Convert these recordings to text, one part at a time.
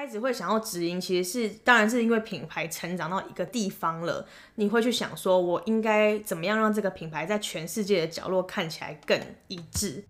开始会想要直营，其实是当然是因为品牌成长到一个地方了，你会去想说，我应该怎么样让这个品牌在全世界的角落看起来更一致。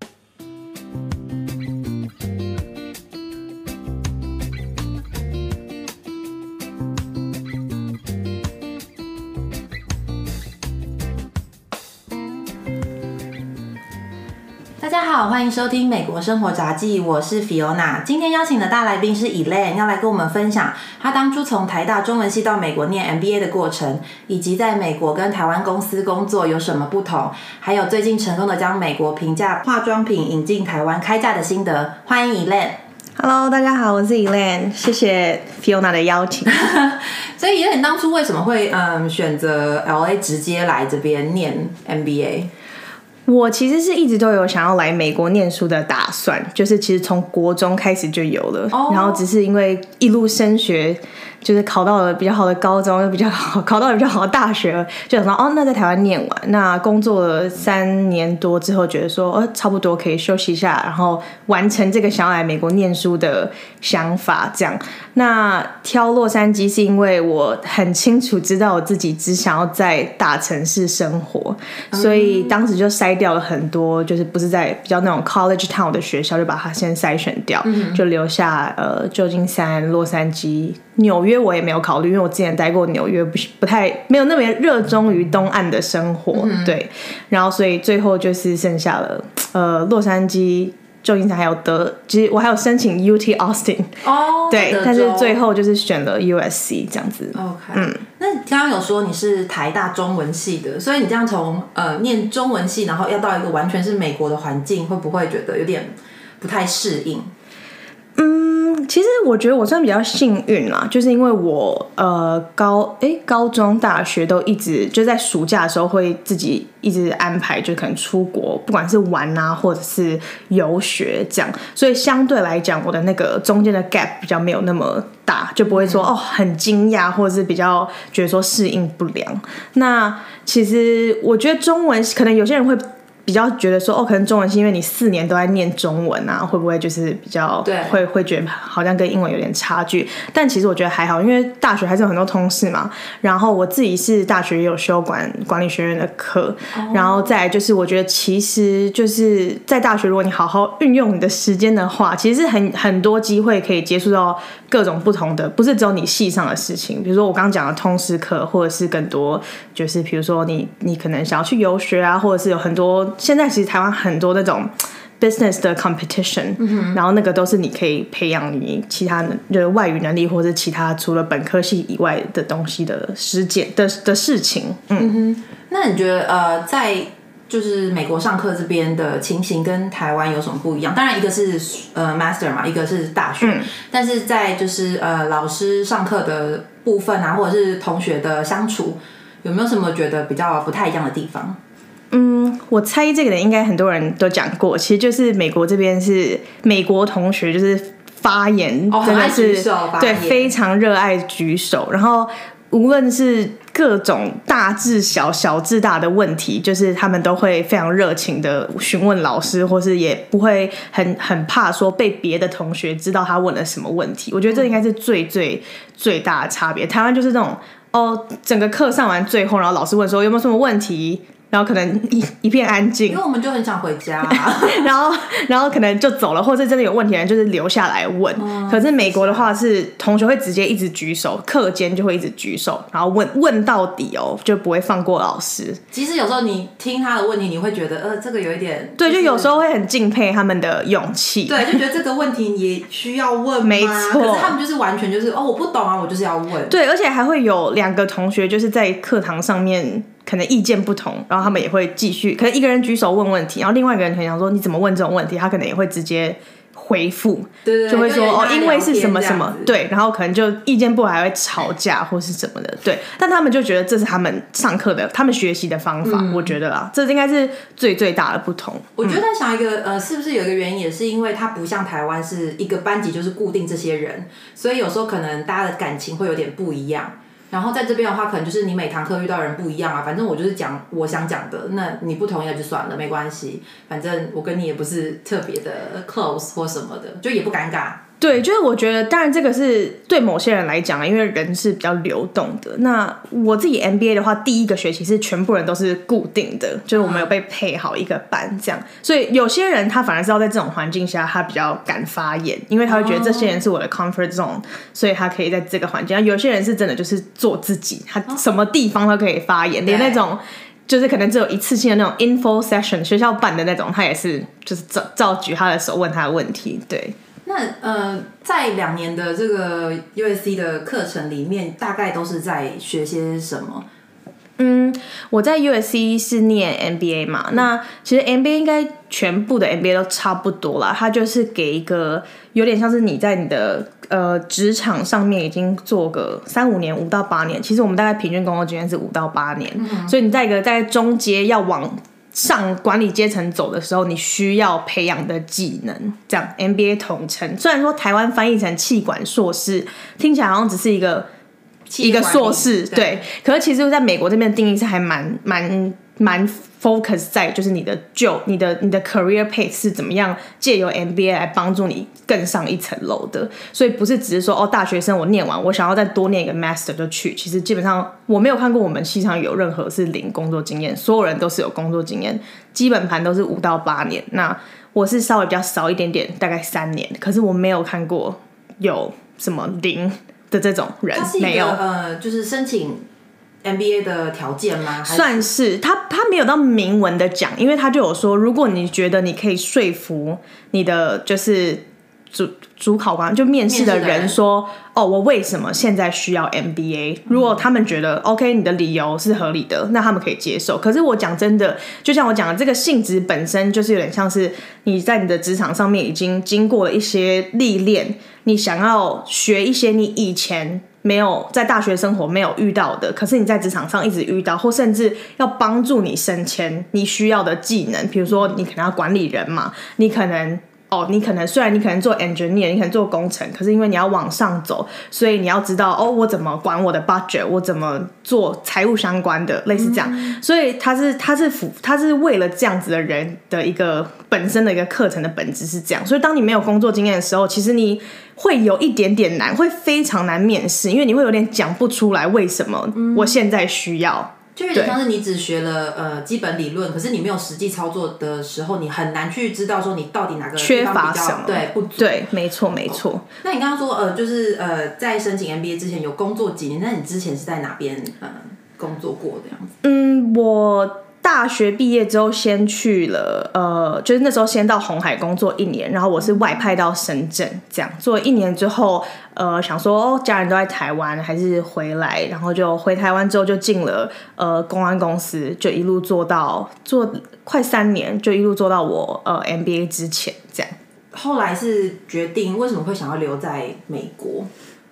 好，欢迎收听《美国生活杂记》，我是 Fiona。今天邀请的大来宾是 Elaine，要来跟我们分享她当初从台大中文系到美国念 MBA 的过程，以及在美国跟台湾公司工作有什么不同，还有最近成功的将美国平价化妆品引进台湾开价的心得。欢迎 Elaine。Hello，大家好，我是 Elaine，谢谢 Fiona 的邀请。所以 Elaine 当初为什么会嗯选择 LA 直接来这边念 MBA？我其实是一直都有想要来美国念书的打算，就是其实从国中开始就有了哦。然后只是因为一路升学，就是考到了比较好的高中，又比较好，考到了比较好的大学，就想到哦，那在台湾念完，那工作了三年多之后，觉得说呃差不多可以休息一下，然后完成这个想要来美国念书的想法，这样。那挑洛杉矶是因为我很清楚知道我自己只想要在大城市生活，所以当时就筛掉了很多，就是不是在比较那种 college town 的学校，就把它先筛选掉，就留下呃旧金山、洛杉矶、纽约我也没有考虑，因为我之前待过纽约，不是不太没有那么热衷于东岸的生活，对，然后所以最后就是剩下了呃洛杉矶。旧金山还有德，其实我还有申请 UT Austin，哦对，但是最后就是选了 USC 这样子。OK，嗯，那你刚刚有说你是台大中文系的，所以你这样从呃念中文系，然后要到一个完全是美国的环境，会不会觉得有点不太适应？嗯，其实我觉得我算比较幸运啦，就是因为我呃高诶高中大学都一直就在暑假的时候会自己一直安排，就可能出国，不管是玩啊或者是游学这样，所以相对来讲，我的那个中间的 gap 比较没有那么大，就不会说哦很惊讶，或者是比较觉得说适应不良。那其实我觉得中文可能有些人会。比较觉得说哦，可能中文系因为你四年都在念中文啊，会不会就是比较对会会觉得好像跟英文有点差距？但其实我觉得还好，因为大学还是有很多通识嘛。然后我自己是大学也有修管管理学院的课，然后再来就是我觉得其实就是在大学，如果你好好运用你的时间的话，其实是很很多机会可以接触到各种不同的，不是只有你系上的事情。比如说我刚刚讲的通识课，或者是更多就是比如说你你可能想要去游学啊，或者是有很多现在其实台湾很多那种 business 的 competition，、然后那个都是你可以培养你其他的就是外语能力，或者其他除了本科系以外的东西的实践的的事情。嗯哼，那你觉得呃，在就是美国上课这边的情形跟台湾有什么不一样？当然，一个是呃 master 嘛，一个是大学，但是在就是呃老师上课的部分啊，或者是同学的相处，有没有什么觉得比较不太一样的地方？我猜这个人应该很多人都讲过，其实就是美国这边是美国同学就是发言真的是、对非常热爱举手，然后无论是各种大至小、小至大的问题，就是他们都会非常热情的询问老师，或是也不会很很怕说被别的同学知道他问了什么问题。我觉得这应该是最最最大的差别。台湾就是这种哦，整个课上完最后，然后老师问说有没有什么问题。然后可能一一片安静因为，我们就很想回家、啊，然后然后可能就走了，或者真的有问题的人就是留下来问。可是美国的话是同学会直接一直举手，课间就会一直举手，然后问问到底哦，就不会放过老师。其实有时候你听他的问题，你会觉得呃这个有一点，对，就有时候。候会很敬佩他们的勇气。对，就觉得这个问题也需要问吗，没错可是他们就是完全就是哦，我不懂啊，我就是要问。对，而且还会有两个同学就是在课堂上面可能意见不同，然后他们也会继续，可能一个人举手问问题，然后另外一个人可能想说你怎么问这种问题，他可能也会直接回复，对对对，就会说哦，因为是什么什么对，然后可能就意见不合还会吵架或是什么的，对，但他们就觉得这是他们上课的，他们学习的方法，嗯。我觉得啊，这应该是最最大的不同。我觉得在想一个呃，是不是有一个原因，也是因为它不像台湾是一个班级就是固定这些人，所以有时候可能大家的感情会有点不一样。然后在这边的话，可能就是你每堂课遇到人不一样啊，反正我就是讲我想讲的，那你不同意就算了，没关系，反正我跟你也不是特别的 close 或什么的，就也不尴尬。对，就是我觉得，当然这个是对某些人来讲啊，因为人是比较流动的。那我自己 MBA 的话，第一个学期是全部人都是固定的，就是我们有被配好一个班这样。所以有些人他反而是要在这种环境下，他比较敢发言，因为他会觉得这些人是我的 comfort zone，所以他可以在这个环境。有些人是真的就是做自己，他什么地方都可以发言，连那种就是可能只有一次性的那种 info session 学校办的那种，他也是就是照照举他的手问他的问题，对。那呃，在两年的这个 USC 的课程里面，大概都是在学些什么？嗯，我在 USC 是念 MBA 嘛，那其实 MBA 应该全部的 MBA 都差不多啦，它就是给一个有点像是你在你的呃职场上面已经做个三五年，五到八年，其实我们大概平均工作经验是五到八年，所以你在一个在中阶要往。上管理阶层走的时候，你需要培养的技能，这样 MBA 统称。虽然说台湾翻译成气管硕士，听起来好像只是一个一个硕士，对。可是其实在美国这边的定义是还蛮蛮蛮。focus 在就是你的就你的你的 career pace 是怎么样借由 MBA 来帮助你更上一层楼的，所以不是只是说哦大学生我念完我想要再多念一个 master 就去，其实基本上我没有看过我们系上有任何是零工作经验，所有人都是有工作经验，基本盘都是五到八年，那我是稍微比较少一点点，大概三年，可是我没有看过有什么零的这种人，没有呃就是申请。MBA 的条件吗？算是他，他没有到明文的讲，因为他就有说，如果你觉得你可以说服你的就是主主考官，就面试的人说，哦，我为什么现在需要 MBA？如果他们觉得 OK，你的理由是合理的，那他们可以接受。可是我讲真的，就像我讲的，这个性质本身就是有点像是你在你的职场上面已经经过了一些历练，你想要学一些你以前。没有在大学生活没有遇到的，可是你在职场上一直遇到，或甚至要帮助你升迁你需要的技能，比如说你可能要管理人嘛，你可能。哦，你可能虽然你可能做 engineer，你可能做工程，可是因为你要往上走，所以你要知道哦，我怎么管我的 budget，我怎么做财务相关的，类似这样。所以他是他是辅他是为了这样子的人的一个本身的一个课程的本质是这样。所以当你没有工作经验的时候，其实你会有一点点难，会非常难面试，因为你会有点讲不出来为什么我现在需要。就有点像是你只学了呃基本理论，可是你没有实际操作的时候，你很难去知道说你到底哪个缺乏什么，对不足。对，没错没错。那你刚刚说呃，就是呃，在申请 MBA 之前有工作几年？那你之前是在哪边呃工作过的样子？嗯，我。大学毕业之后，先去了，呃，就是那时候先到红海工作一年，然后我是外派到深圳，这样做一年之后，呃，想说家人都在台湾，还是回来，然后就回台湾之后就进了呃公安公司，就一路做到做快三年，就一路做到我呃 MBA 之前这样。后来是决定为什么会想要留在美国？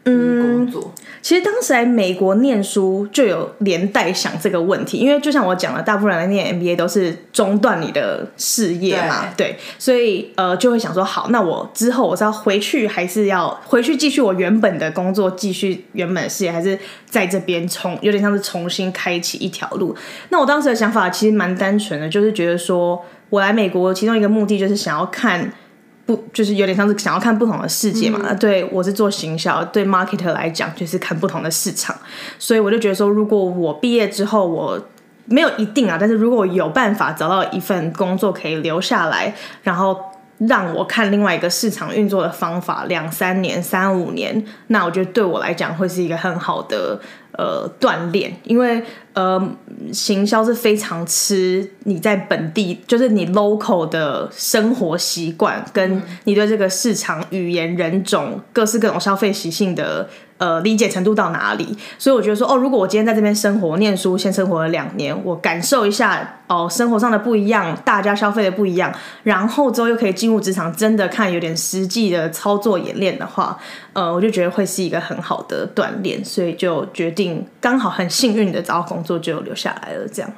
嗯，工作其实当时来美国念书就有连带想这个问题，因为就像我讲的，大部分人来念 MBA 都是中断你的事业嘛，对，所以呃就会想说，好，那我之后我是要回去，还是要回去继续我原本的工作，继续原本的事业，还是在这边重有点像是重新开启一条路？那我当时的想法其实蛮单纯的，就是觉得说我来美国其中一个目的就是想要看。不，就是有点像是想要看不同的世界嘛？对我是做行销，对 marketer 来讲就是看不同的市场，所以我就觉得说，如果我毕业之后我没有一定啊，但是如果有办法找到一份工作可以留下来，然后让我看另外一个市场运作的方法，两三年、三五年，那我觉得对我来讲会是一个很好的。呃，锻炼，因为呃，行销是非常吃你在本地，就是你 local 的生活习惯，跟你对这个市场语言、人种、各式各种消费习性的。呃，理解程度到哪里？所以我觉得说，哦，如果我今天在这边生活、念书，先生活了两年，我感受一下哦，生活上的不一样，大家消费的不一样，然后之后又可以进入职场，真的看有点实际的操作演练的话，呃，我就觉得会是一个很好的锻炼，所以就决定刚好很幸运的找到工作就留下来了。这样。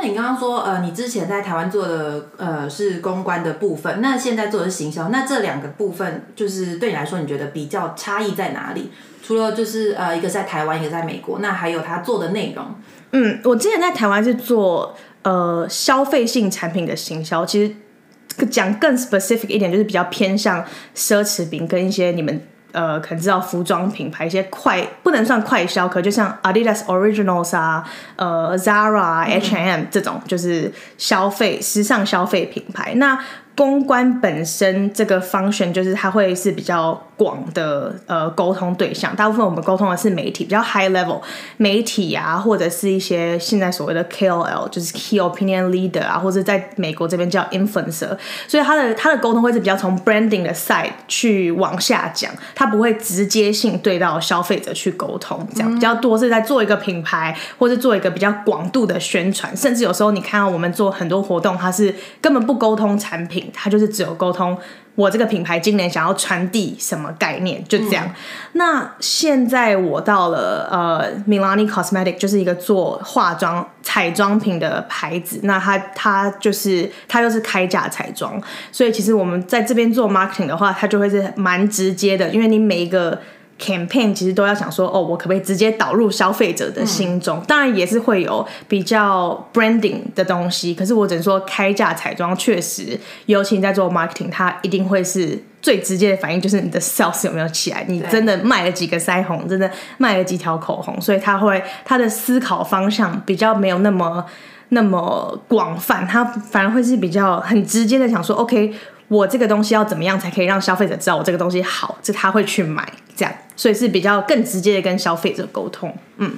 那你刚刚说，呃，你之前在台湾做的呃是公关的部分，那现在做的是行销，那这两个部分就是对你来说，你觉得比较差异在哪里？除了就是呃，一个在台湾，一个在美国，那还有他做的内容。嗯，我之前在台湾是做呃消费性产品的行销，其实讲更 specific 一点，就是比较偏向奢侈品跟一些你们。呃，可能知道服装品牌一些快不能算快消，可就像 Adidas Originals 啊，呃，Zara、H&M 这种，就是消费时尚消费品牌。那公关本身这个 function 就是它会是比较广的呃沟通对象，大部分我们沟通的是媒体，比较 high level 媒体啊，或者是一些现在所谓的 KOL，就是 key opinion leader 啊，或者在美国这边叫 influencer，所以他的他的沟通会是比较从 branding 的 side 去往下讲，他不会直接性对到消费者去沟通，这样比较多是在做一个品牌，或是做一个比较广度的宣传，甚至有时候你看到我们做很多活动，它是根本不沟通产品。他就是只有沟通我这个品牌今年想要传递什么概念，就这样。那现在我到了呃，Milani Cosmetic 就是一个做化妆彩妆品的牌子。那它它就是它又是开价彩妆，所以其实我们在这边做 marketing 的话，它就会是蛮直接的，因为你每一个。Campaign 其实都要想说，哦，我可不可以直接导入消费者的心中？当然也是会有比较 branding 的东西，可是我只能说，开价彩妆确实，尤其你在做 marketing，它一定会是最直接的反应，就是你的 sales 有没有起来？你真的卖了几个腮红，真的卖了几条口红，所以他会他的思考方向比较没有那么那么广泛，他反而会是比较很直接的想说，OK。我这个东西要怎么样才可以让消费者知道我这个东西好，这他会去买，这样，所以是比较更直接的跟消费者沟通。嗯，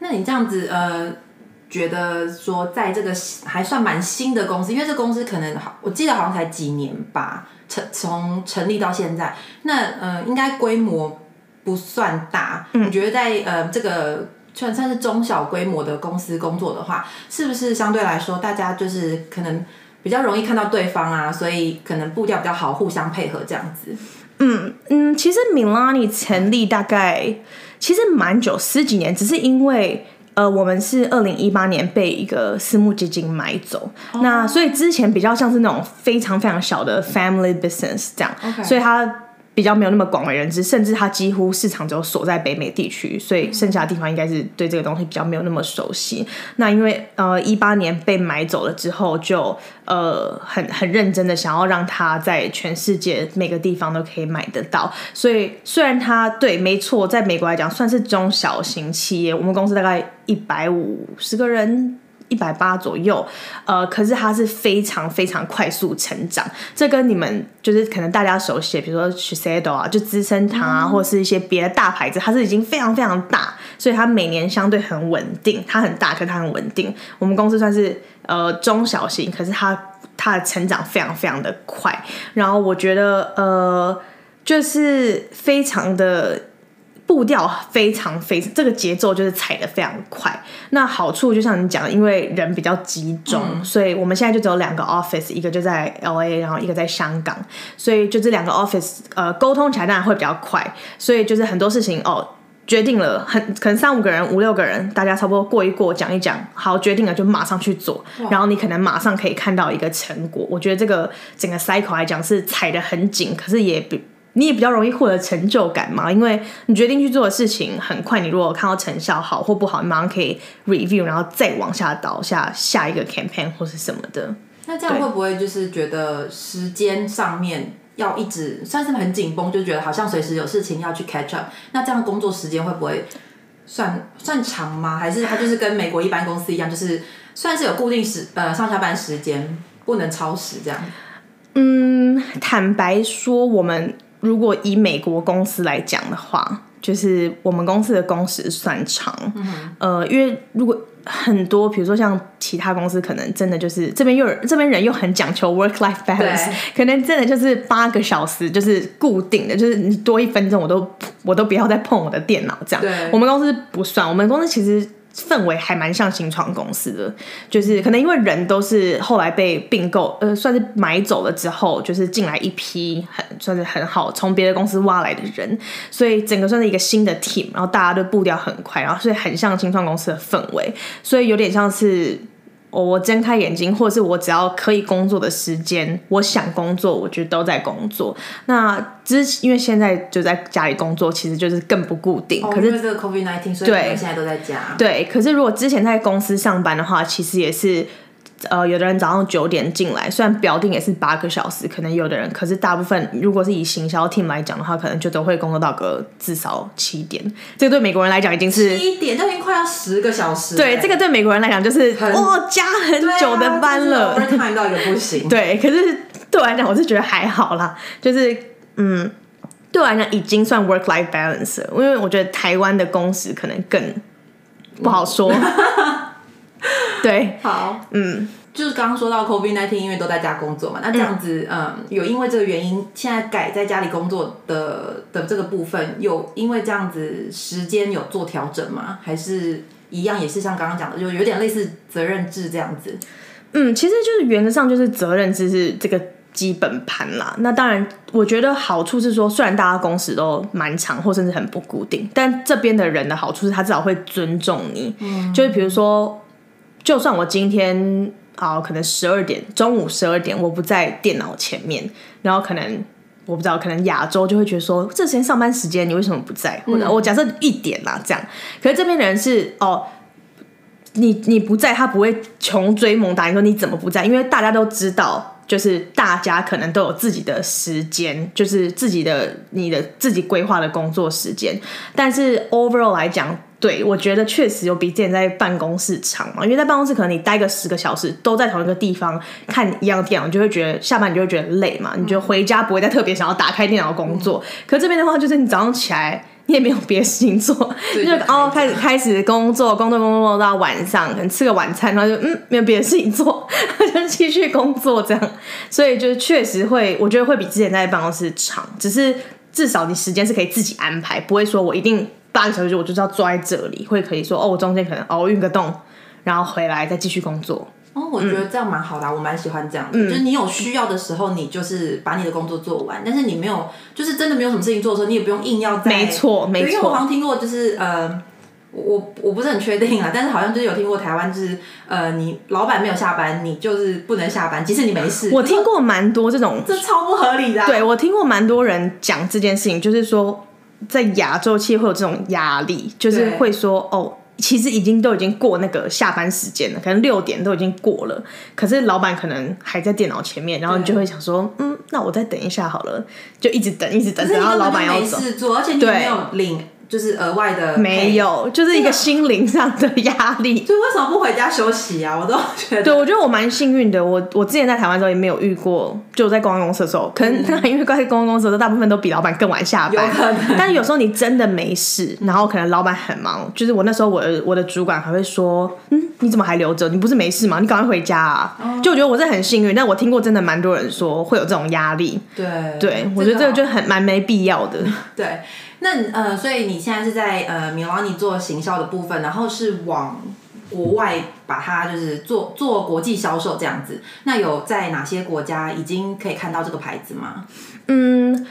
那你这样子呃，觉得说在这个还算蛮新的公司，因为这公司可能好，我记得好像才几年吧，成从成立到现在，那呃，应该规模不算大。你觉得在呃这个算算是中小规模的公司工作的话，是不是相对来说大家就是可能？比较容易看到对方啊，所以可能步调比较好，互相配合这样子。嗯嗯，其实 Milani 成立大概其实蛮久，十几年，只是因为呃，我们是二零一八年被一个私募基金买走，那所以之前比较像是那种非常非常小的 family business 这样，所以它。比较没有那么广为人知，甚至它几乎市场只有锁在北美地区，所以剩下的地方应该是对这个东西比较没有那么熟悉。那因为呃一八年被买走了之后，就呃很很认真的想要让它在全世界每个地方都可以买得到。所以虽然它对没错，在美国来讲算是中小型企业，我们公司大概一百五十个人。一百八左右，呃，可是它是非常非常快速成长。这跟你们就是可能大家熟悉，比如说 Shiseido 啊，就资生堂啊，或者是一些别的大牌子，它是已经非常非常大，所以它每年相对很稳定。它很大，可是它很稳定。我们公司算是呃中小型，可是它它的成长非常非常的快。然后我觉得呃，就是非常的。步调非常非这个节奏就是踩的非常快。那好处就像你讲，因为人比较集中，所以我们现在就只有两个 office，一个就在 L A，然后一个在香港，所以就这两个 office 呃沟通起来当然会比较快。所以就是很多事情哦决定了，很可能三五个人、五六个人，大家差不多过一过讲一讲，好决定了就马上去做，然后你可能马上可以看到一个成果。我觉得这个整个 cycle 来讲是踩的很紧，可是也比。你也比较容易获得成就感嘛，因为你决定去做的事情很快，你如果看到成效好或不好，你马上可以 review，然后再往下倒下下一个 campaign 或是什么的。那这样会不会就是觉得时间上面要一直算是很紧绷，就觉得好像随时有事情要去 catch up？那这样工作时间会不会算算长吗？还是它就是跟美国一般公司一样，就是算是有固定时呃上下班时间不能超时这样？嗯，坦白说我们。如果以美国公司来讲的话，就是我们公司的工时算长，呃，因为如果很多，比如说像其他公司，可能真的就是这边又这边人又很讲求 work life balance，可能真的就是八个小时就是固定的，就是你多一分钟我都我都不要再碰我的电脑这样。我们公司不算，我们公司其实。氛围还蛮像新创公司的，就是可能因为人都是后来被并购，呃，算是买走了之后，就是进来一批很算是很好从别的公司挖来的人，所以整个算是一个新的 team，然后大家都步调很快，然后所以很像新创公司的氛围，所以有点像是。我睁开眼睛，或者是我只要可以工作的时间，我想工作，我就都在工作。那之因为现在就在家里工作，其实就是更不固定。可是这个 COVID nineteen，所以现在都在家。对，可是如果之前在公司上班的话，其实也是呃，有的人早上九点进来，虽然表定也是八个小时，可能有的人，可是大部分如果是以行销 team 来讲的话，可能就都会工作到个至少七点。这个对美国人来讲已经是七点就已经快要十个小时了。对这个对美国人来讲就是很哇加很久的班了。，overtime 到一个不行。对，可是对我来讲，我是觉得还好啦，就是嗯，对我来讲已经算 work life balance 了，因为我觉得台湾的工时可能更不好说。对，好，嗯，就是刚刚说到 COVID 1 9因为都在家工作嘛，那这样子，嗯，有因为这个原因，现在改在家里工作的的这个部分，有因为这样子时间有做调整吗？还是一样也是像刚刚讲的，就有点类似责任制这样子？嗯，其实就是原则上就是责任制是这个基本盘啦。那当然，我觉得好处是说，虽然大家工时都蛮长，或甚至很不固定，但这边的人的好处是他至少会尊重你。嗯，就是比如说，就算我今天啊，可能十二点中午十二点我不在电脑前面，然后可能。我不知道，可能亚洲就会觉得说，这时间上班时间你为什么不在？或者我假设一点啦，这样。可是这边的人是哦，你你不在，他不会穷追猛打。你说你怎么不在？因为大家都知道，就是大家可能都有自己的时间，就是自己的你的自己规划的工作时间。但是 overall 来讲，对我觉得确实有比之前在办公室长嘛。因为在办公室可能你待个十个小时，都在同一个地方看一样电脑，你就会觉得下班你就会觉得累嘛。你就回家不会再特别想要打开电脑工作。可这边的话，就是你早上起来。你也没有别的事情做，就哦开始开始工作，工作工作到晚上，可能吃个晚餐，然后就嗯没有别的事情做，就继续工作这样。所以就是确实会，我觉得会比之前在办公室长，只是至少你时间是可以自己安排，不会说我一定八个小时我就是要坐在这里，会可以说哦我中间可能熬运个动，然后回来再继续工作。哦，我觉得这样蛮好的、啊，我蛮喜欢这样的。就是你有需要的时候，你就是把你的工作做完，但是你没有，就是真的没有什么事情做的时候，你也不用硬要在。没错，没错。因为我好像听过，就是呃，我我不是很确定啊，但是好像就是有听过台湾，就是呃，你老板没有下班，你就是不能下班，即使你没事。我听过蛮多这种，这超不合理的、啊。对，我听过蛮多人讲这件事情，就是说在亚洲其实会有这种压力，就是会说哦。其实已经都已经过那个下班时间了，可能六点都已经过了，可是老板可能还在电脑前面，然后你就会想说，嗯，那我再等一下好了，就一直等，一直等，然后老板要走，没事做，而且你没有领。就是额外的没有，就是一个心灵上的压力。所以为什么不回家休息啊？我都觉得，对我觉得我蛮幸运的。我我之前在台湾的时候也没有遇过，就在公关公司的时候，可能、嗯、因为在公关公司的时候，大部分都比老板更晚下班。有可能，但有时候你真的没事，然后可能老板很忙，就是我那时候我的我的主管还会说，嗯，你怎么还留着？你不是没事吗？你赶快回家啊！哦、就我觉得我是很幸运，但我听过真的蛮多人说会有这种压力。对，对我觉得这个就很蛮没必要的。对。那呃，所以你现在是在呃米拉尼做行销的部分，然后是往国外把它就是做做国际销售这样子。那有在哪些国家已经可以看到这个牌子吗？嗯。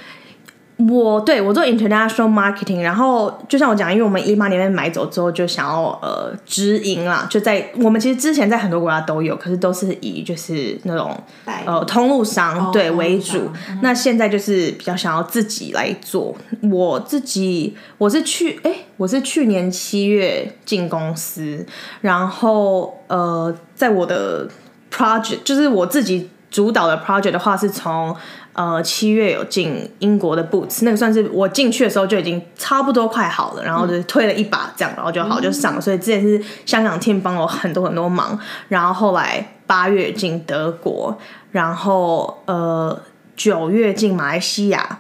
我对我做 international marketing，然后就像我讲，因为我们一八年买走之后，就想要呃直营啦，就在我们其实之前在很多国家都有，可是都是以就是那种呃通路商、哦、对为主。嗯、那现在就是比较想要自己来做。我自己我是去哎，我是去年七月进公司，然后呃，在我的 project 就是我自己主导的 project 的话，是从。呃，七月有进英国的 Boots，那个算是我进去的时候就已经差不多快好了，然后就推了一把这样，然后就好就上了。所以之前是香港 team 帮我很多很多忙，然后后来八月进德国，然后呃九月进马来西亚，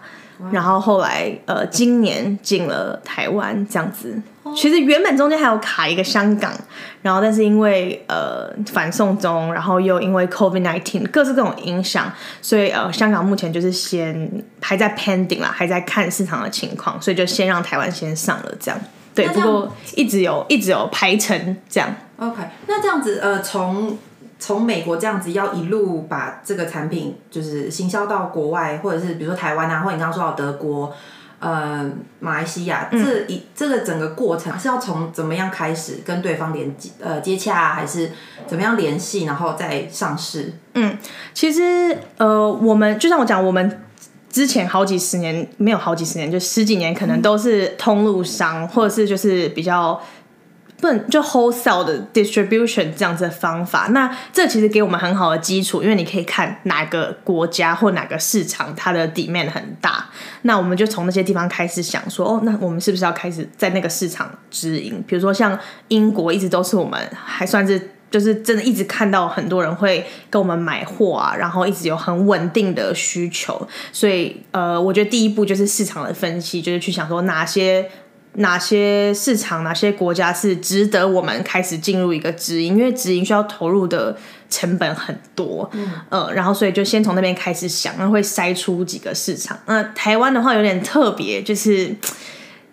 然后后来呃今年进了台湾这样子。其实原本中间还有卡一个香港，然后但是因为呃反送中，然后又因为 COVID nineteen 各式各种影响，所以呃香港目前就是先还在 pending 啦，还在看市场的情况，所以就先让台湾先上了这样。对，不过一直有一直有排程这样。OK，那这样子呃从从美国这样子要一路把这个产品就是行销到国外，或者是比如说台湾啊，或者你刚刚说到德国。呃，马来西亚这一、嗯、这个整个过程是要从怎么样开始跟对方连接呃接洽，还是怎么样联系，然后再上市？嗯，其实呃，我们就像我讲，我们之前好几十年没有好几十年，就十几年，可能都是通路商，或者是就是比较不能就 wholesale 的 distribution 这样子的方法。那这其实给我们很好的基础，因为你可以看哪个国家或哪个市场它的底面很大，那我们就从那些地方开始想说，哦，那我们是不是要开始在那个市场直营？比如说像英国一直都是我们还算是。就是真的一直看到很多人会跟我们买货啊，然后一直有很稳定的需求，所以呃，我觉得第一步就是市场的分析，就是去想说哪些哪些市场、哪些国家是值得我们开始进入一个直营，因为直营需要投入的成本很多，嗯，呃，然后所以就先从那边开始想，然后会筛出几个市场。那台湾的话有点特别，就是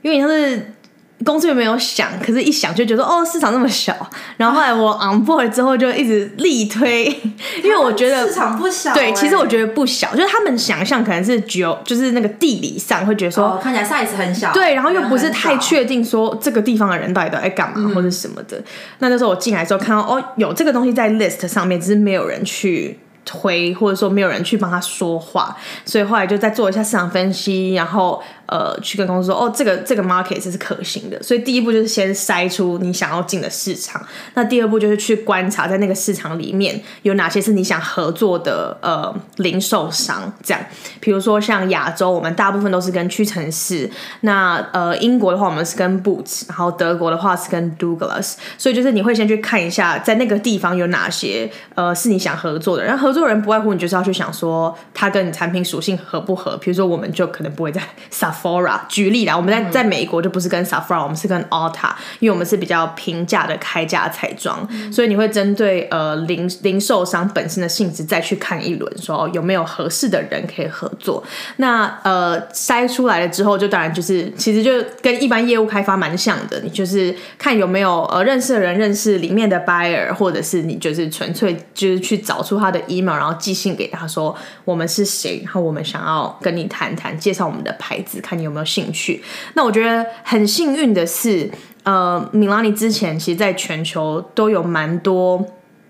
因为像是。公司有没有想？可是，一想就觉得哦，市场那么小。然后后来我 on board 之后，就一直力推，因为我觉得市场不小。对，其实我觉得不小，就是他们想象可能是只有，就是那个地理上会觉得说看起来 size 很小。对，然后又不是太确定说这个地方的人到底都在干嘛或者什么的。那那时候我进来之后看到哦，有这个东西在 list 上面，只是没有人去。推或者说没有人去帮他说话，所以后来就再做一下市场分析，然后呃去跟公司说哦这个这个 market 是可行的。所以第一步就是先筛出你想要进的市场，那第二步就是去观察在那个市场里面有哪些是你想合作的呃零售商。这样，比如说像亚洲，我们大部分都是跟屈臣氏；那呃英国的话，我们是跟 Boots；然后德国的话是跟 Douglas。所以就是你会先去看一下在那个地方有哪些呃是你想合作的，然后合作。人不外乎你就是要去想说，他跟你产品属性合不合？比如说，我们就可能不会在 Sephora 举例啦，我们在在美国就不是跟 Sephora，我们是跟 Ulta，因为我们是比较平价的开价彩妆，所以你会针对呃零零售商本身的性质再去看一轮，说有没有合适的人可以合作。那呃筛出来了之后，就当然就是其实就跟一般业务开发蛮像的，你就是看有没有呃认识的人认识里面的 buyer，或者是你就是纯粹就是去找出他的 email。然后寄信给他说我们是谁，然后我们想要跟你谈谈，介绍我们的牌子，看你有没有兴趣。那我觉得很幸运的是，呃，米拉尼之前其实在全球都有蛮多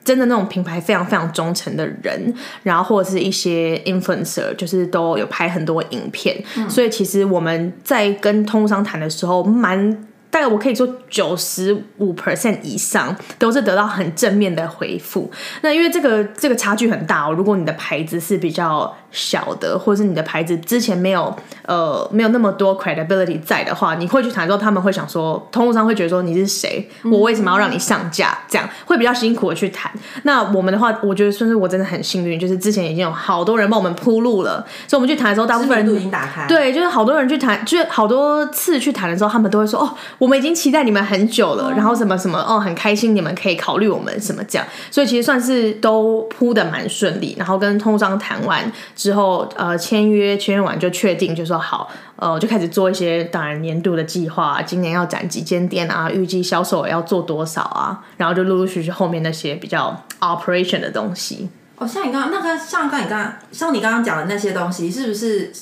真的那种品牌非常非常忠诚的人，然后或者是一些 influencer，就是都有拍很多影片，所以其实我们在跟通商谈的时候蛮。大概我可以说九十五 percent 以上都是得到很正面的回复。那因为这个这个差距很大哦。如果你的牌子是比较小的，或者是你的牌子之前没有呃没有那么多 credibility 在的话，你会去谈之后，他们会想说，通路商会觉得说你是谁？我为什么要让你上架？这样会比较辛苦的去谈。那我们的话，我觉得算是我真的很幸运，就是之前已经有好多人帮我们铺路了，所以我们去谈的时候，大部分人都已经打开。对，就是好多人去谈，就是好多次去谈的时候，他们都会说哦。我们已经期待你们很久了，然后什么什么哦，很开心你们可以考虑我们什么这样，所以其实算是都铺的蛮顺利。然后跟通商谈完之后，呃，签约签约完就确定，就说好，呃，就开始做一些当然年度的计划，今年要展几间店啊，预计销售要做多少啊，然后就陆陆续续后面那些比较 operation 的东西。哦，像你刚刚那个，像刚你刚刚像你刚刚讲的那些东西，是不是？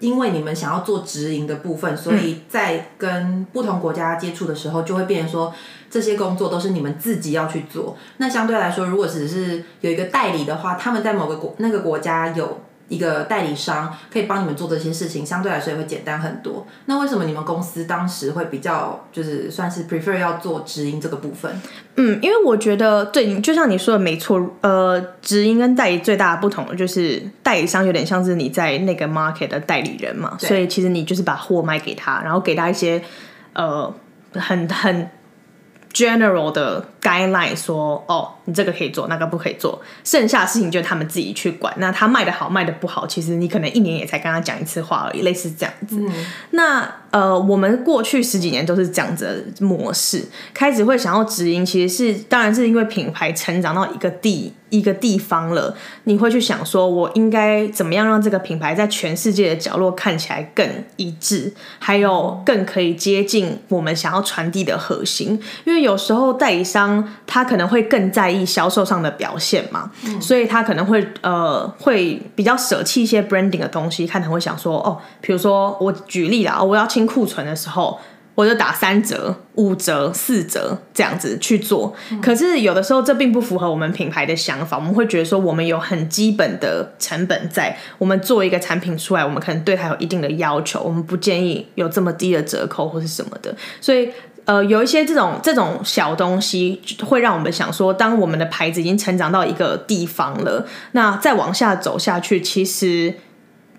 因为你们想要做直营的部分，所以在跟不同国家接触的时候，就会变成说这些工作都是你们自己要去做。那相对来说，如果只是有一个代理的话，他们在某个国那个国家有。一个代理商可以帮你们做这些事情，相对来说也会简单很多。那为什么你们公司当时会比较就是算是 prefer 要做直营这个部分？嗯，因为我觉得对，就像你说的没错，呃，直营跟代理最大的不同就是代理商有点像是你在那个 market 的代理人嘛，所以其实你就是把货卖给他，然后给他一些呃很很 general 的。Guideline 说哦，你这个可以做，那个不可以做，剩下的事情就他们自己去管。那他卖的好，卖的不好，其实你可能一年也才跟他讲一次话而已，类似这样子。那呃，我们过去十几年都是这样子的模式，开始会想要直营，其实是当然是因为品牌成长到一个地一个地方了，你会去想说，我应该怎么样让这个品牌在全世界的角落看起来更一致，还有更可以接近我们想要传递的核心。因为有时候代理商。他可能会更在意销售上的表现嘛，所以他可能会呃会比较舍弃一些 branding 的东西，他可能会想说哦，比如说我举例啦，我要清库存的时候。我就打三折、五折、四折这样子去做，可是有的时候这并不符合我们品牌的想法。我们会觉得说，我们有很基本的成本在，我们做一个产品出来，我们可能对它有一定的要求，我们不建议有这么低的折扣或是什么的。所以呃，有一些这种这种小东西，会让我们想说，当我们的牌子已经成长到一个地方了，那再往下走下去，其实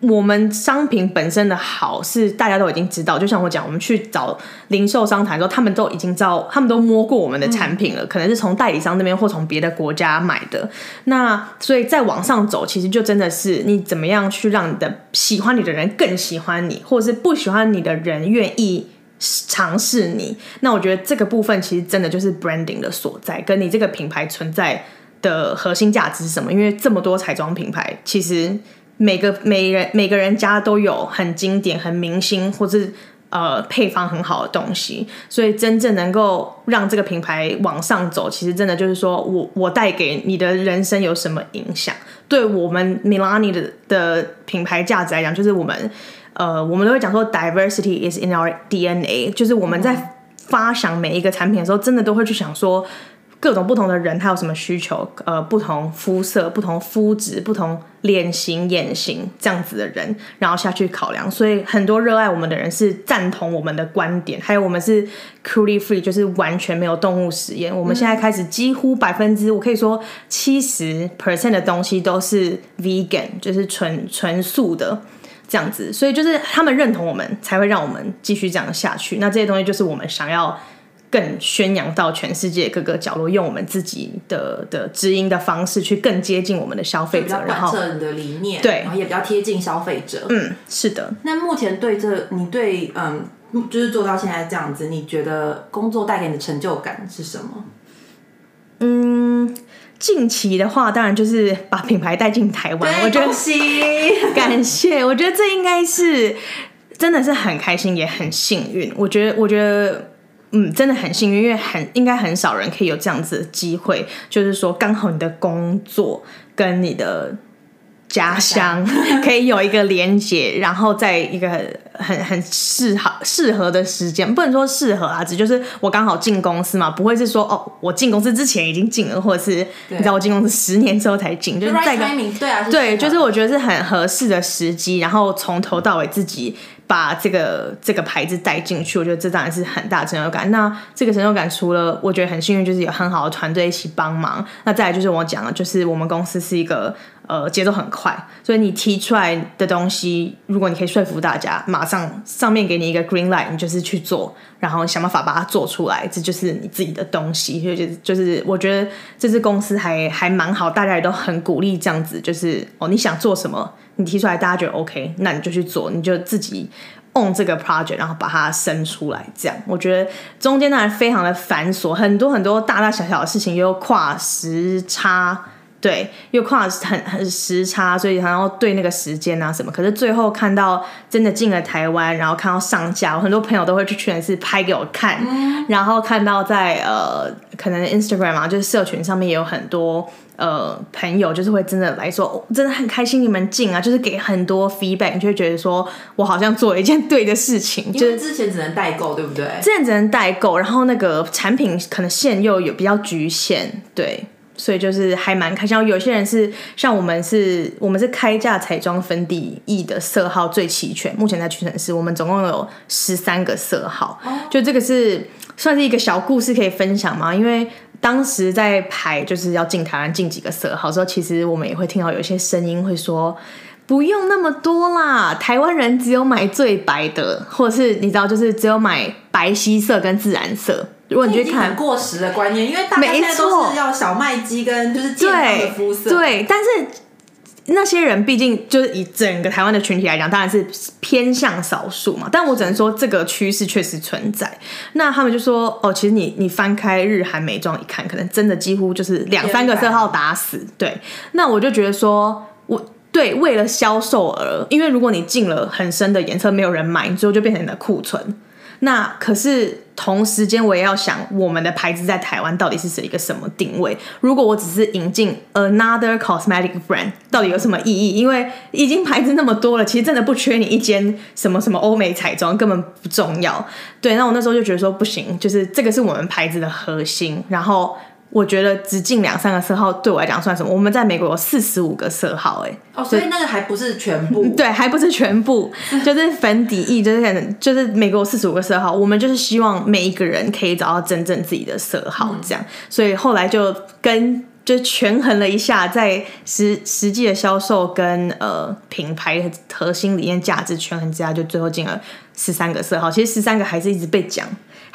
我们商品本身的好是大家都已经知道。就像我讲，我们去找零售商谈的时候，他们都已经知道，他们都摸过我们的产品了，可能是从代理商那边或从别的国家买的。那所以再往上走，其实就真的是你怎么样去让你的喜欢你的人更喜欢你，或者是不喜欢你的人愿意。尝试你，那我觉得这个部分其实真的就是 branding 的所在，跟你这个品牌存在的核心价值是什么？因为这么多彩妆品牌，其实每个每人每个人家都有很经典、很明星，或是呃配方很好的东西，所以真正能够让这个品牌往上走，其实真的就是说我我带给你的人生有什么影响？对我们 Milani 的的品牌价值来讲，就是我们。呃，我们都会讲说，diversity is in our DNA，就是我们在发想每一个产品的时候，真的都会去想说，各种不同的人他有什么需求，呃，不同肤色、不同肤质、不同脸型、眼型这样子的人，然后下去考量。所以很多热爱我们的人是赞同我们的观点，还有我们是 cruelty free，就是完全没有动物实验。我们现在开始几乎百分之，我可以说七十 percent 的东西都是 vegan，就是纯纯素的。这样子，所以就是他们认同我们，才会让我们继续这样下去。那这些东西就是我们想要更宣扬到全世界各个角落，用我们自己的的知音的方式去更接近我们的消费者，然后你的理念，对，然后也比较贴近消费者。嗯，是的。那目前对这，你对嗯，就是做到现在这样子，你觉得工作带给你的成就感是什么？嗯。近期的话，当然就是把品牌带进台湾。我觉得 感谢，我觉得这应该是真的是很开心，也很幸运。我觉得，我觉得，嗯，真的很幸运，因为很应该很少人可以有这样子的机会，就是说刚好你的工作跟你的。家乡 可以有一个连接，然后在一个很很适合适合的时间，不能说适合啊，只就是我刚好进公司嘛，不会是说哦，我进公司之前已经进了，或者是你知道我进公司十年之后才进，就是在个对啊，对，就是我觉得是很合适的时机，然后从头到尾自己把这个这个牌子带进去，我觉得这当然是很大成就感。那这个成就感除了我觉得很幸运，就是有很好的团队一起帮忙，那再来就是我讲的，就是我们公司是一个。呃，节奏很快，所以你提出来的东西，如果你可以说服大家，马上上面给你一个 green light，你就是去做，然后想办法把它做出来，这就是你自己的东西。就就就是我觉得这支公司还还蛮好，大家也都很鼓励这样子，就是哦，你想做什么，你提出来，大家觉得 OK，那你就去做，你就自己 on 这个 project，然后把它生出来。这样，我觉得中间当然非常的繁琐，很多很多大大小小的事情又跨时差。对，又跨很很时差，所以然后对那个时间啊什么，可是最后看到真的进了台湾，然后看到上架，我很多朋友都会去全是拍给我看，然后看到在呃可能 Instagram 啊，就是社群上面也有很多呃朋友，就是会真的来说，真的很开心你们进啊，就是给很多 feedback，你就会觉得说我好像做了一件对的事情，就是之前只能代购，对不对？之前只能代购，然后那个产品可能线又有比较局限，对。所以就是还蛮开心。有些人是像我们是，我们是开价彩妆粉底液的色号最齐全。目前在屈臣氏，我们总共有十三个色号。就这个是算是一个小故事可以分享吗？因为当时在排就是要进台湾进几个色号时候，其实我们也会听到有一些声音会说。不用那么多啦，台湾人只有买最白的，或者是你知道，就是只有买白皙色跟自然色。如果你去看过时的观念，因为大家现在都是要小麦肌跟就是健康的肤色。对，但是那些人毕竟就是以整个台湾的群体来讲，当然是偏向少数嘛。但我只能说，这个趋势确实存在。那他们就说：“哦，其实你你翻开日韩美妆一看，可能真的几乎就是两三个色号打死。”对，那我就觉得说，我。对，为了销售而，因为如果你进了很深的颜色，没有人买，你最后就变成你的库存。那可是同时间，我也要想我们的牌子在台湾到底是一个什么定位？如果我只是引进 another cosmetic brand，到底有什么意义？因为已经牌子那么多了，其实真的不缺你一间什么什么欧美彩妆，根本不重要。对，那我那时候就觉得说不行，就是这个是我们牌子的核心，然后。我觉得只进两三个色号对我来讲算什么？我们在美国有四十五个色号、哎，哦，所以那个还不是全部。对，还不是全部，就是粉底液，就是可能就是美国有四十五个色号，我们就是希望每一个人可以找到真正自己的色号，这样，所以后来就跟就权衡了一下，在实实际的销售跟呃品牌核心理念价值权衡之下，就最后进了十三个色号。其实十三个还是一直被讲，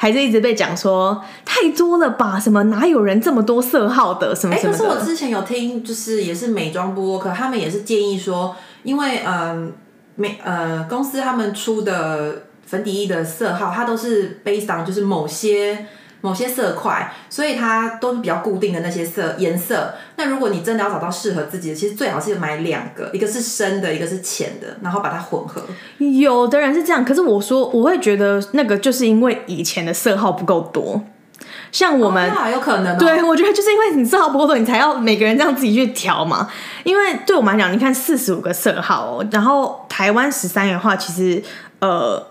还是一直被讲说太多了吧？什么哪有人这么多色号的？什么哎，什么的？可是我之前有听，就是也是美妆部落客，他们也是建议说，因为嗯美呃公司他们出的粉底液的色号，它都是 based on 就是某些某些色块，所以它都是比较固定的那些色颜色。那如果你真的要找到适合自己的，其实最好是买两个，一个是深的，一个是浅的，然后把它混合。有的人是这样，可是我说我会觉得那个就是因为以前的色号不够多，像我们。那有可能、哦。对，我觉得就是因为你色号不够多，你才要每个人这样自己去调嘛。因为对我们来讲，你看四十五个色号哦，然后台湾十三的话，其实呃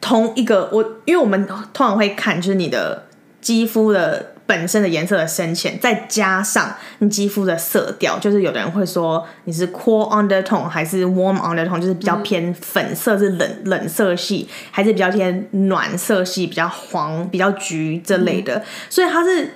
同一个我，因为我们通常会看就是你的肌肤的本身的颜色的深浅，再加上你肌肤的色调，就是有的人会说你是 cool undertone 还是 warm undertone，就是比较偏粉色是冷冷色系，还是比较偏暖色系，比较黄、比较橘这类的，所以它是。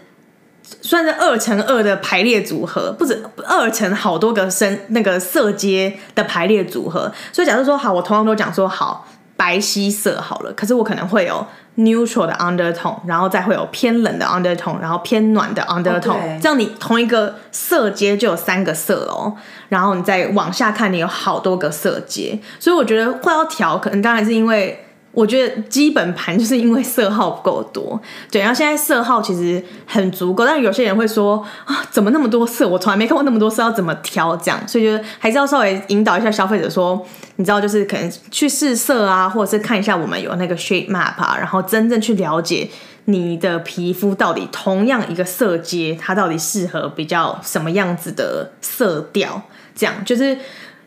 算是二乘二的排列组合，不止二乘好多个深那个色阶的排列组合。所以假设说好，我同样都讲说好白皙色好了，可是我可能会有 neutral 的 undertone，然后再会有偏冷的 undertone，然后偏暖的 undertone，、哦这样你同一个色阶就有三个色哦。然后你再往下看，你有好多个色阶，所以我觉得会要调，可能当然是因为。我觉得基本盘就是因为色号不够多，对，然后现在色号其实很足够，但有些人会说啊，怎么那么多色？我从来没看过那么多色，要怎么挑？这样，所以就还是要稍微引导一下消费者说，你知道，就是可能去试色啊，或者是看一下我们有那个 shade map 啊，然后真正去了解你的皮肤到底同样一个色阶，它到底适合比较什么样子的色调，这样就是。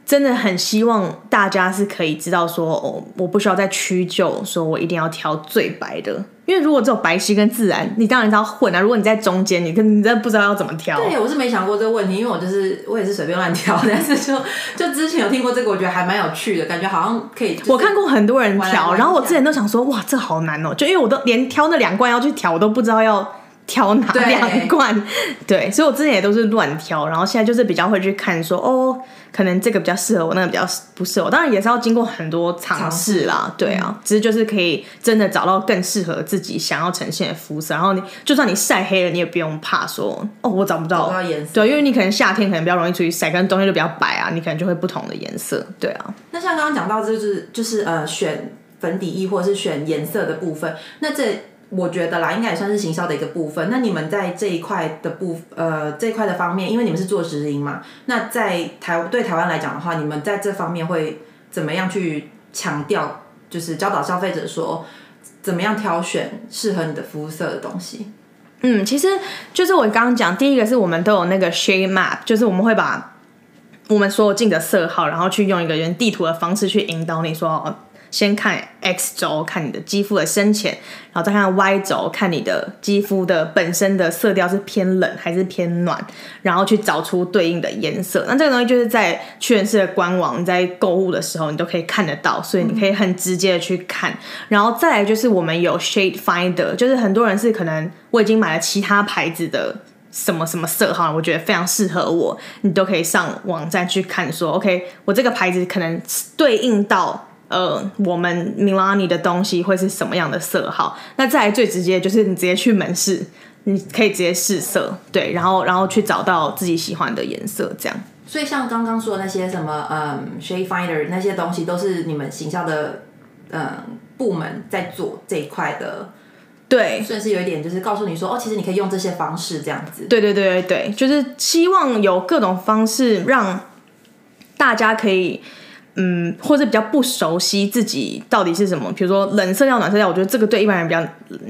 真的很希望大家是可以知道说，哦，我不需要再屈就，说我一定要挑最白的，因为如果只有白皙跟自然，你当然是要混啊。如果你在中间，你跟你真的不知道要怎么挑。对，我是没想过这个问题，因为我就是我也是随便乱挑，但是就就之前有听过这个，我觉得还蛮有趣的，感觉好像可以。我看过很多人挑，然后我之前都想说，哇，这好难哦、就因为我都连挑那两罐要去挑，我都不知道要挑哪对两罐。对，所以我之前也都是乱挑，然后现在就是比较会去看说，哦，可能这个比较适合我，那个比较不适合我。当然也是要经过很多尝试啦，对啊，只是就是可以真的找到更适合自己想要呈现的肤色。然后你就算你晒黑了，你也不用怕说，哦，我找不到找不到颜色对，因为你可能夏天可能比较容易出去晒，可能冬天就比较白啊，你可能就会不同的颜色。对啊，那像刚刚讲到，就是就是呃选粉底液或者是选颜色的部分，那这我觉得啦，应该也算是行销的一个部分。那你们在这一块的部呃这一块的方面，因为你们是做直营嘛，那在台对台湾来讲的话，你们在这方面会怎么样去强调，就是教导消费者说怎么样挑选适合你的肤色的东西？嗯，其实就是我刚刚讲，第一个是我们都有那个 shade map，就是我们会把我们所有进的色号，然后去用一个原地图的方式去引导你说，先看 X 轴，看你的肌肤的深浅，然后再看 Y 轴，看你的肌肤的本身的色调是偏冷还是偏暖，然后去找出对应的颜色。那这个东西就是在屈臣氏的官网，你在购物的时候你都可以看得到，所以你可以很直接的去看。然后再来就是我们有 Shade Finder，就是很多人是可能我已经买了其他牌子的。什么什么色号，我觉得非常适合我，你都可以上网站去看说，OK，我这个牌子可能对应到呃我们 Milani 的东西会是什么样的色号。那再来最直接就是你直接去门市，你可以直接试色，对，然后然后去找到自己喜欢的颜色，这样。所以像刚刚说的那些什么嗯 shade finder 那些东西，都是你们行销的嗯部门在做这一块的，对，算是有一点就是告诉你说哦，其实你可以用这些方式这样子。对对对对对，就是希望有各种方式让大家可以，嗯，或者比较不熟悉自己到底是什么，比如说冷色调、暖色调，我觉得这个对一般人比较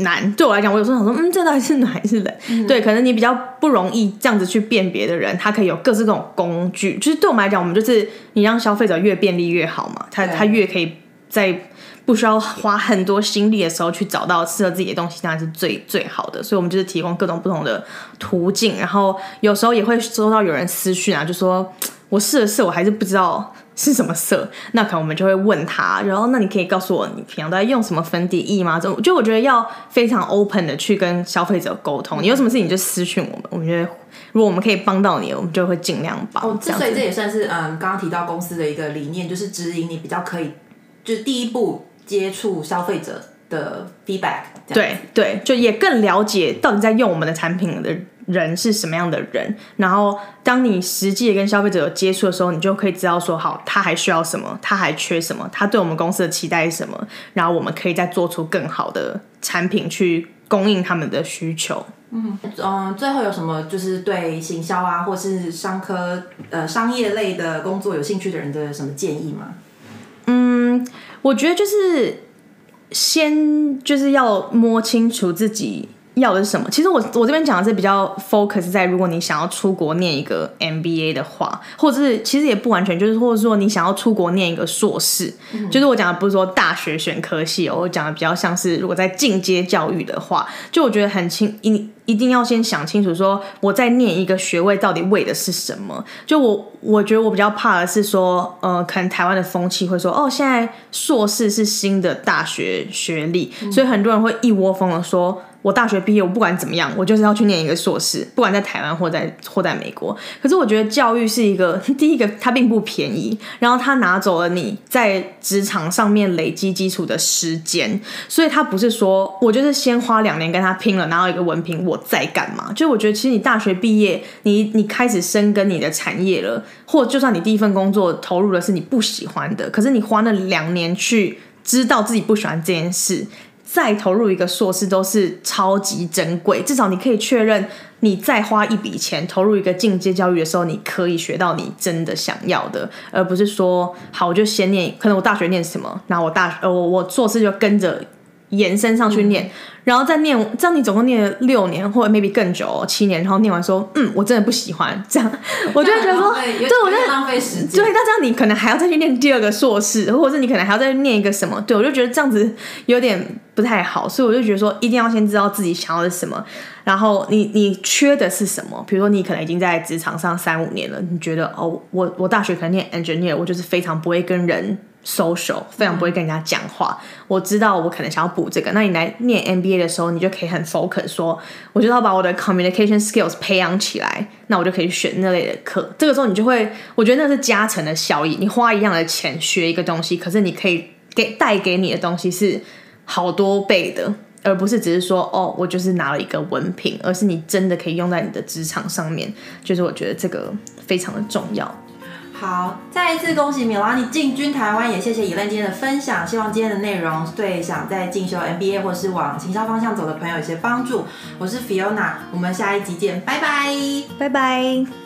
难。对我来讲，我有时候想说，嗯，这到底是暖还是冷？对，可能你比较不容易这样子去辨别的人，他可以有各式各种工具。就是对我们来讲，我们就是你让消费者越便利越好嘛，他他越可以在不需要花很多心力的时候去找到适合自己的东西，当然是最最好的。所以我们就是提供各种不同的途径，然后有时候也会收到有人私讯啊，就说我试了试，我还是不知道。是什么色？那可能我们就会问他，然后那你可以告诉我你平常都在用什么粉底液吗？就就我觉得要非常 open 的去跟消费者沟通，你有什么事情就私讯我们，我们觉得如果我们可以帮到你，我们就会尽量帮。哦，所以这也算是嗯，刚刚提到公司的一个理念，就是指引你比较可以，就是第一步接触消费者的 feedback。对对，就也更了解到底在用我们的产品的。人是什么样的人？然后当你实际跟消费者有接触的时候，你就可以知道说，好，他还需要什么，他还缺什么，他对我们公司的期待是什么，然后我们可以再做出更好的产品去供应他们的需求。嗯嗯，最后有什么就是对行销啊，或是商科呃商业类的工作有兴趣的人的什么建议吗？嗯，我觉得就是先就是要摸清楚自己。要的是什么？其实我我这边讲的是比较 focus 在如果你想要出国念一个 MBA 的话，或者是其实也不完全，就是或者说你想要出国念一个硕士，就是我讲的不是说大学选科系，我讲的比较像是如果在进阶教育的话，就我觉得很清一一定要先想清楚，说我在念一个学位到底为的是什么？就我我觉得我比较怕的是说，呃，可能台湾的风气会说，哦，现在硕士是新的大学学历，所以很多人会一窝蜂的说。我大学毕业，我不管怎么样，我就是要去念一个硕士，不管在台湾或在或在美国。可是我觉得教育是一个 第一个，它并不便宜，然后它拿走了你在职场上面累积基础的时间，所以它不是说我就是先花两年跟他拼了，拿到一个文凭，我再干嘛？就我觉得，其实你大学毕业，你你开始深耕你的产业了，或就算你第一份工作投入的是你不喜欢的，可是你花那两年去知道自己不喜欢这件事。再投入一个硕士都是超级珍贵，至少你可以确认，你再花一笔钱投入一个进阶教育的时候，你可以学到你真的想要的，而不是说好我就先念，可能我大学念什么，那我大呃我我硕士就跟着延伸上去念。然后再念，这样你总共念了六年，或者 maybe 更久，七年，然后念完说，嗯，我真的不喜欢这样，我就觉得说，对，我觉得浪费时间。对，那这样你可能还要再去念第二个硕士，或者是你可能还要再念一个什么？对我就觉得这样子有点不太好，所以我就觉得说，一定要先知道自己想要的是什么，然后你你缺的是什么？比如说你可能已经在职场上三五年了，你觉得哦，我我大学可能念 engineer，我就是非常不会跟人。Social 非常不会跟人家讲话，我知道我可能想要补这个。那你来念 MBA 的时候，你就可以很 focus 说，我就要把我的 communication skills 培养起来，那我就可以选那类的课。这个时候你就会，我觉得那是加成的效益。你花一样的钱学一个东西，可是你可以给带给你的东西是好多倍的，而不是只是说哦，我就是拿了一个文凭，而是你真的可以用在你的职场上面。就是我觉得这个非常的重要。好，再一次恭喜米拉尼进军台湾，也谢谢以 lenn 今天的分享。希望今天的内容对想在进修 MBA 或是往行销方向走的朋友有些帮助。我是 Fiona，我们下一集见，拜拜，拜拜。